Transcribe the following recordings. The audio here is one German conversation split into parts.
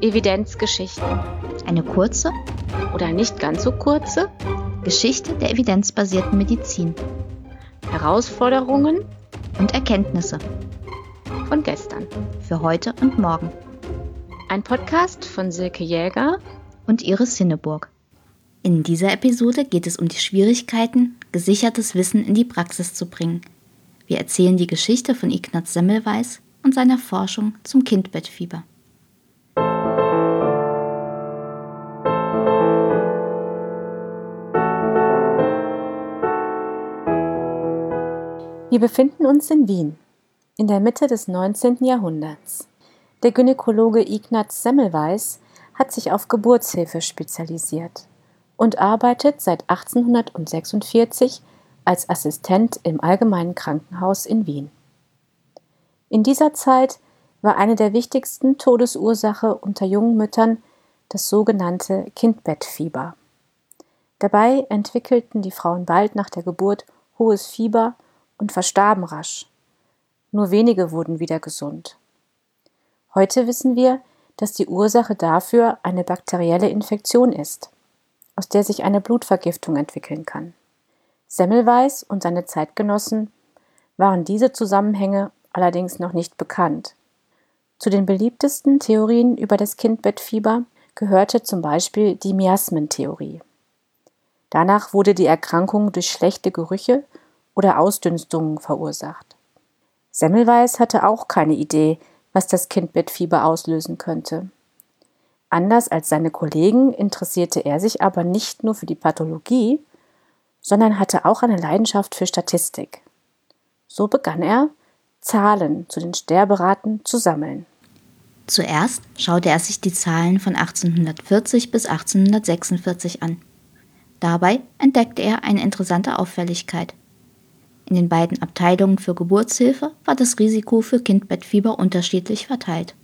Evidenzgeschichten. Eine kurze oder nicht ganz so kurze Geschichte der evidenzbasierten Medizin. Herausforderungen und Erkenntnisse von gestern. Für heute und morgen. Ein Podcast von Silke Jäger und Iris Sinneburg. In dieser Episode geht es um die Schwierigkeiten, gesichertes Wissen in die Praxis zu bringen. Wir erzählen die Geschichte von Ignaz Semmelweis und seiner Forschung zum Kindbettfieber. Wir befinden uns in Wien, in der Mitte des 19. Jahrhunderts. Der Gynäkologe Ignaz Semmelweis hat sich auf Geburtshilfe spezialisiert und arbeitet seit 1846 als Assistent im Allgemeinen Krankenhaus in Wien. In dieser Zeit war eine der wichtigsten Todesursache unter jungen Müttern das sogenannte Kindbettfieber. Dabei entwickelten die Frauen bald nach der Geburt hohes Fieber und verstarben rasch. Nur wenige wurden wieder gesund. Heute wissen wir, dass die Ursache dafür eine bakterielle Infektion ist, aus der sich eine Blutvergiftung entwickeln kann. Semmelweis und seine Zeitgenossen waren diese Zusammenhänge allerdings noch nicht bekannt. Zu den beliebtesten Theorien über das Kindbettfieber gehörte zum Beispiel die Miasmentheorie. Danach wurde die Erkrankung durch schlechte Gerüche oder Ausdünstungen verursacht. Semmelweis hatte auch keine Idee, was das Kindbettfieber auslösen könnte. Anders als seine Kollegen interessierte er sich aber nicht nur für die Pathologie, sondern hatte auch eine Leidenschaft für Statistik. So begann er, Zahlen zu den Sterberaten zu sammeln. Zuerst schaute er sich die Zahlen von 1840 bis 1846 an. Dabei entdeckte er eine interessante Auffälligkeit. In den beiden Abteilungen für Geburtshilfe war das Risiko für Kindbettfieber unterschiedlich verteilt.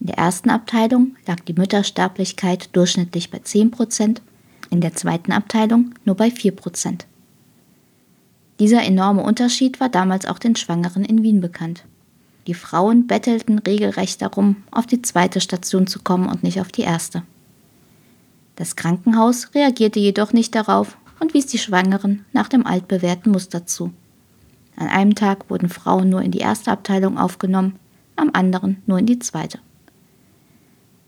In der ersten Abteilung lag die Müttersterblichkeit durchschnittlich bei 10 Prozent, in der zweiten Abteilung nur bei 4 Prozent. Dieser enorme Unterschied war damals auch den Schwangeren in Wien bekannt. Die Frauen bettelten regelrecht darum, auf die zweite Station zu kommen und nicht auf die erste. Das Krankenhaus reagierte jedoch nicht darauf und wies die Schwangeren nach dem altbewährten Muster zu. An einem Tag wurden Frauen nur in die erste Abteilung aufgenommen, am anderen nur in die zweite.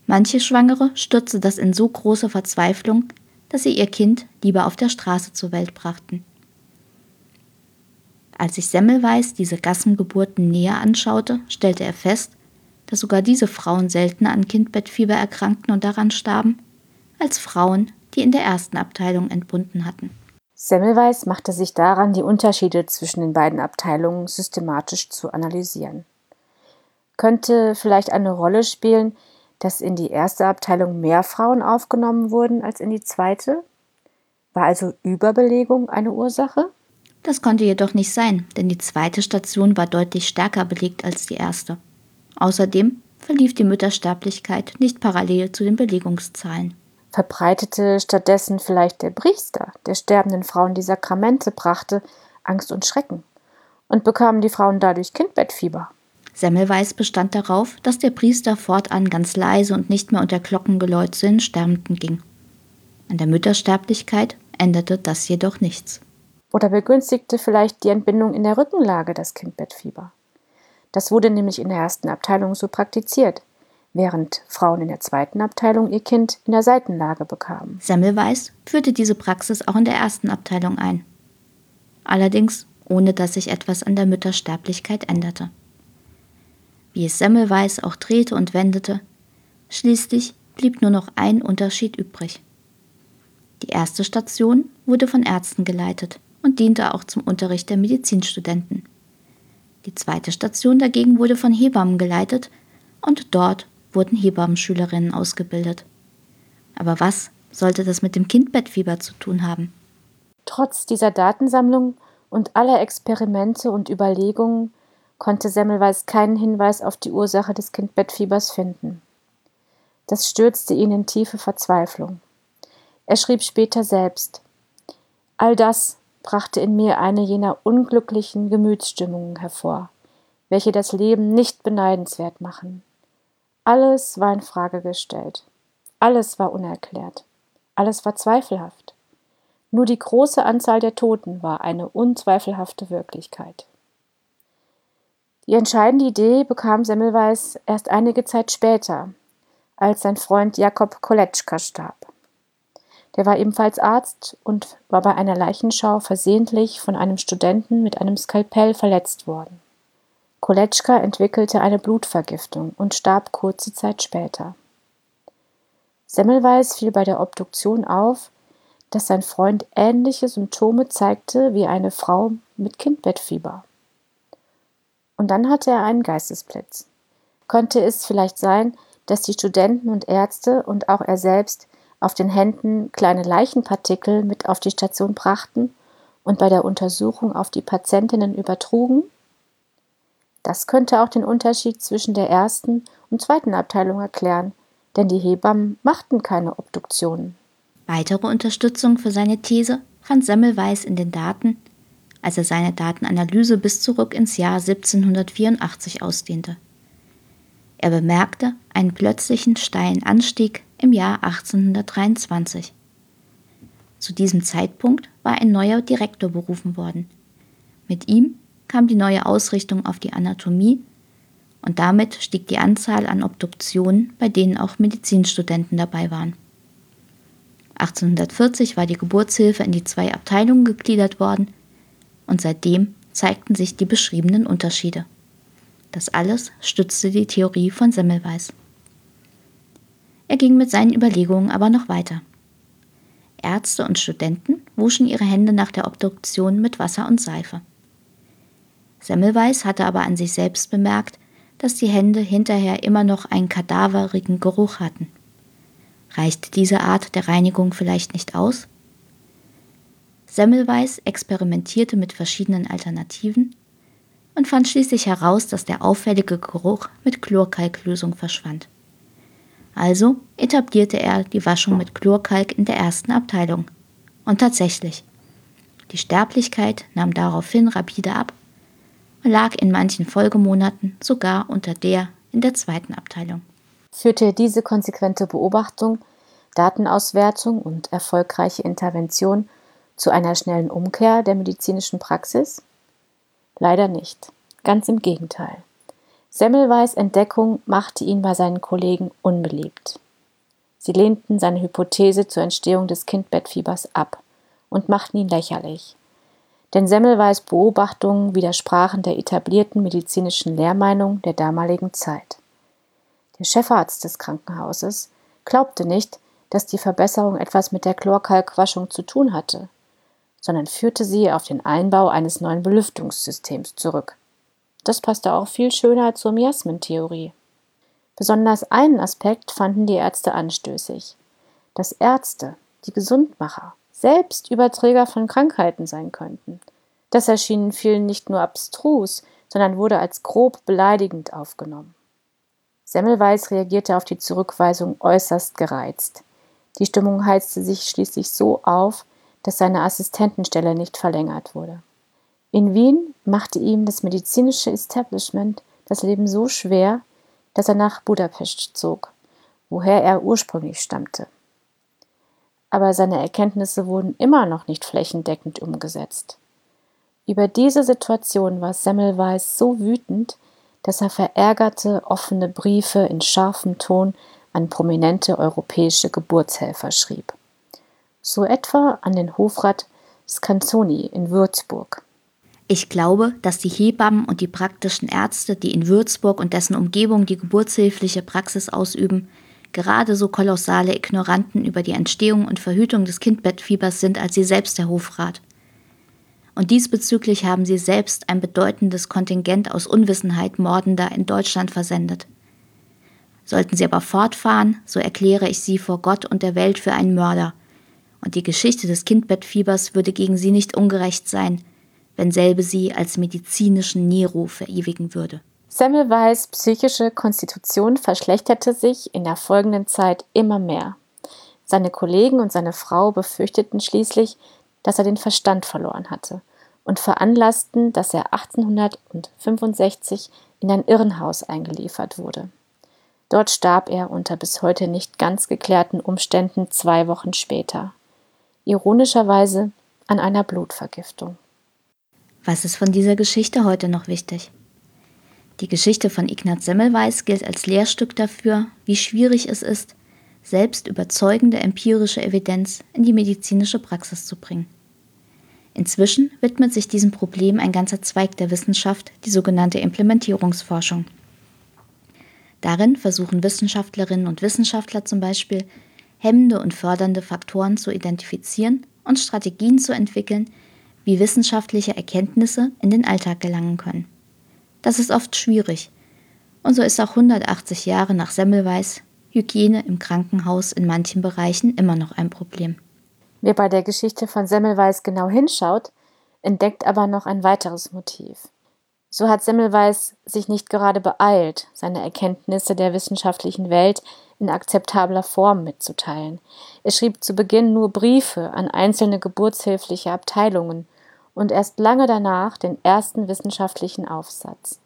Manche Schwangere stürzte das in so große Verzweiflung, dass sie ihr Kind lieber auf der Straße zur Welt brachten. Als sich Semmelweis diese Gassengeburten näher anschaute, stellte er fest, dass sogar diese Frauen seltener an Kindbettfieber erkrankten und daran starben, als Frauen, die in der ersten Abteilung entbunden hatten. Semmelweis machte sich daran, die Unterschiede zwischen den beiden Abteilungen systematisch zu analysieren. Könnte vielleicht eine Rolle spielen, dass in die erste Abteilung mehr Frauen aufgenommen wurden als in die zweite? War also Überbelegung eine Ursache? Das konnte jedoch nicht sein, denn die zweite Station war deutlich stärker belegt als die erste. Außerdem verlief die Müttersterblichkeit nicht parallel zu den Belegungszahlen. Verbreitete stattdessen vielleicht der Priester, der sterbenden Frauen die Sakramente brachte, Angst und Schrecken und bekamen die Frauen dadurch Kindbettfieber. Semmelweis bestand darauf, dass der Priester fortan ganz leise und nicht mehr unter Glockengeläut zu den Sterbenden ging. An der Müttersterblichkeit änderte das jedoch nichts. Oder begünstigte vielleicht die Entbindung in der Rückenlage das Kindbettfieber. Das wurde nämlich in der ersten Abteilung so praktiziert, während Frauen in der zweiten Abteilung ihr Kind in der Seitenlage bekamen. Semmelweis führte diese Praxis auch in der ersten Abteilung ein. Allerdings ohne dass sich etwas an der Müttersterblichkeit änderte wie es Semmelweis auch drehte und wendete. Schließlich blieb nur noch ein Unterschied übrig. Die erste Station wurde von Ärzten geleitet und diente auch zum Unterricht der Medizinstudenten. Die zweite Station dagegen wurde von Hebammen geleitet und dort wurden Hebammenschülerinnen ausgebildet. Aber was sollte das mit dem Kindbettfieber zu tun haben? Trotz dieser Datensammlung und aller Experimente und Überlegungen konnte Semmelweis keinen Hinweis auf die Ursache des Kindbettfiebers finden. Das stürzte ihn in tiefe Verzweiflung. Er schrieb später selbst All das brachte in mir eine jener unglücklichen Gemütsstimmungen hervor, welche das Leben nicht beneidenswert machen. Alles war in Frage gestellt, alles war unerklärt, alles war zweifelhaft. Nur die große Anzahl der Toten war eine unzweifelhafte Wirklichkeit. Die entscheidende Idee bekam Semmelweis erst einige Zeit später, als sein Freund Jakob Koletschka starb. Der war ebenfalls Arzt und war bei einer Leichenschau versehentlich von einem Studenten mit einem Skalpell verletzt worden. Koletschka entwickelte eine Blutvergiftung und starb kurze Zeit später. Semmelweis fiel bei der Obduktion auf, dass sein Freund ähnliche Symptome zeigte wie eine Frau mit Kindbettfieber. Und dann hatte er einen Geistesblitz. Konnte es vielleicht sein, dass die Studenten und Ärzte und auch er selbst auf den Händen kleine Leichenpartikel mit auf die Station brachten und bei der Untersuchung auf die Patientinnen übertrugen? Das könnte auch den Unterschied zwischen der ersten und zweiten Abteilung erklären, denn die Hebammen machten keine Obduktionen. Weitere Unterstützung für seine These fand Semmelweis in den Daten, als er seine Datenanalyse bis zurück ins Jahr 1784 ausdehnte. Er bemerkte einen plötzlichen steilen Anstieg im Jahr 1823. Zu diesem Zeitpunkt war ein neuer Direktor berufen worden. Mit ihm kam die neue Ausrichtung auf die Anatomie und damit stieg die Anzahl an Obduktionen, bei denen auch Medizinstudenten dabei waren. 1840 war die Geburtshilfe in die zwei Abteilungen gegliedert worden und seitdem zeigten sich die beschriebenen Unterschiede. Das alles stützte die Theorie von Semmelweis. Er ging mit seinen Überlegungen aber noch weiter. Ärzte und Studenten wuschen ihre Hände nach der Obduktion mit Wasser und Seife. Semmelweis hatte aber an sich selbst bemerkt, dass die Hände hinterher immer noch einen kadaverigen Geruch hatten. Reichte diese Art der Reinigung vielleicht nicht aus? Semmelweis experimentierte mit verschiedenen Alternativen und fand schließlich heraus, dass der auffällige Geruch mit Chlorkalklösung verschwand. Also etablierte er die Waschung mit Chlorkalk in der ersten Abteilung. Und tatsächlich, die Sterblichkeit nahm daraufhin rapide ab und lag in manchen Folgemonaten sogar unter der in der zweiten Abteilung. Führte diese konsequente Beobachtung, Datenauswertung und erfolgreiche Intervention zu einer schnellen Umkehr der medizinischen Praxis? Leider nicht. Ganz im Gegenteil. Semmelweis Entdeckung machte ihn bei seinen Kollegen unbeliebt. Sie lehnten seine Hypothese zur Entstehung des Kindbettfiebers ab und machten ihn lächerlich. Denn Semmelweis Beobachtungen widersprachen der etablierten medizinischen Lehrmeinung der damaligen Zeit. Der Chefarzt des Krankenhauses glaubte nicht, dass die Verbesserung etwas mit der Chlorkalkwaschung zu tun hatte sondern führte sie auf den Einbau eines neuen Belüftungssystems zurück. Das passte auch viel schöner zur Miasmentheorie. Besonders einen Aspekt fanden die Ärzte anstößig, dass Ärzte, die Gesundmacher, selbst Überträger von Krankheiten sein könnten. Das erschien vielen nicht nur abstrus, sondern wurde als grob beleidigend aufgenommen. Semmelweis reagierte auf die Zurückweisung äußerst gereizt. Die Stimmung heizte sich schließlich so auf, dass seine Assistentenstelle nicht verlängert wurde. In Wien machte ihm das medizinische Establishment das Leben so schwer, dass er nach Budapest zog, woher er ursprünglich stammte. Aber seine Erkenntnisse wurden immer noch nicht flächendeckend umgesetzt. Über diese Situation war Semmelweis so wütend, dass er verärgerte offene Briefe in scharfem Ton an prominente europäische Geburtshelfer schrieb so etwa an den Hofrat Scanzoni in Würzburg. Ich glaube, dass die Hebammen und die praktischen Ärzte, die in Würzburg und dessen Umgebung die geburtshilfliche Praxis ausüben, gerade so kolossale Ignoranten über die Entstehung und Verhütung des Kindbettfiebers sind als sie selbst der Hofrat. Und diesbezüglich haben sie selbst ein bedeutendes Kontingent aus Unwissenheit Mordender in Deutschland versendet. Sollten sie aber fortfahren, so erkläre ich sie vor Gott und der Welt für einen Mörder – und die Geschichte des Kindbettfiebers würde gegen sie nicht ungerecht sein, wenn selbe sie als medizinischen Nero verewigen würde. Semmelweis psychische Konstitution verschlechterte sich in der folgenden Zeit immer mehr. Seine Kollegen und seine Frau befürchteten schließlich, dass er den Verstand verloren hatte und veranlassten, dass er 1865 in ein Irrenhaus eingeliefert wurde. Dort starb er unter bis heute nicht ganz geklärten Umständen zwei Wochen später. Ironischerweise an einer Blutvergiftung. Was ist von dieser Geschichte heute noch wichtig? Die Geschichte von Ignaz Semmelweis gilt als Lehrstück dafür, wie schwierig es ist, selbst überzeugende empirische Evidenz in die medizinische Praxis zu bringen. Inzwischen widmet sich diesem Problem ein ganzer Zweig der Wissenschaft, die sogenannte Implementierungsforschung. Darin versuchen Wissenschaftlerinnen und Wissenschaftler zum Beispiel, hemmende und fördernde Faktoren zu identifizieren und Strategien zu entwickeln, wie wissenschaftliche Erkenntnisse in den Alltag gelangen können. Das ist oft schwierig. Und so ist auch 180 Jahre nach Semmelweis Hygiene im Krankenhaus in manchen Bereichen immer noch ein Problem. Wer bei der Geschichte von Semmelweis genau hinschaut, entdeckt aber noch ein weiteres Motiv. So hat Semmelweis sich nicht gerade beeilt, seine Erkenntnisse der wissenschaftlichen Welt in akzeptabler Form mitzuteilen. Er schrieb zu Beginn nur Briefe an einzelne geburtshilfliche Abteilungen und erst lange danach den ersten wissenschaftlichen Aufsatz.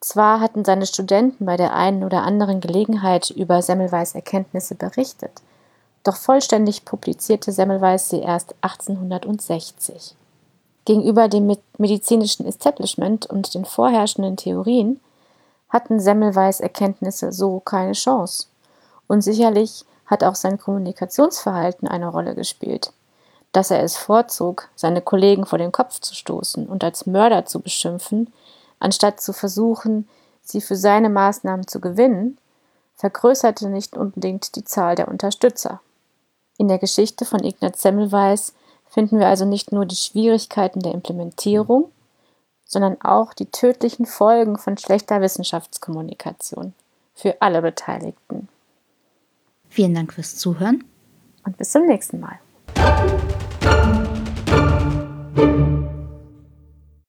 Zwar hatten seine Studenten bei der einen oder anderen Gelegenheit über Semmelweis Erkenntnisse berichtet, doch vollständig publizierte Semmelweis sie erst 1860. Gegenüber dem medizinischen Establishment und den vorherrschenden Theorien hatten Semmelweis Erkenntnisse so keine Chance. Und sicherlich hat auch sein Kommunikationsverhalten eine Rolle gespielt. Dass er es vorzog, seine Kollegen vor den Kopf zu stoßen und als Mörder zu beschimpfen, anstatt zu versuchen, sie für seine Maßnahmen zu gewinnen, vergrößerte nicht unbedingt die Zahl der Unterstützer. In der Geschichte von Ignaz Semmelweis finden wir also nicht nur die Schwierigkeiten der Implementierung, sondern auch die tödlichen Folgen von schlechter Wissenschaftskommunikation für alle Beteiligten. Vielen Dank fürs Zuhören und bis zum nächsten Mal.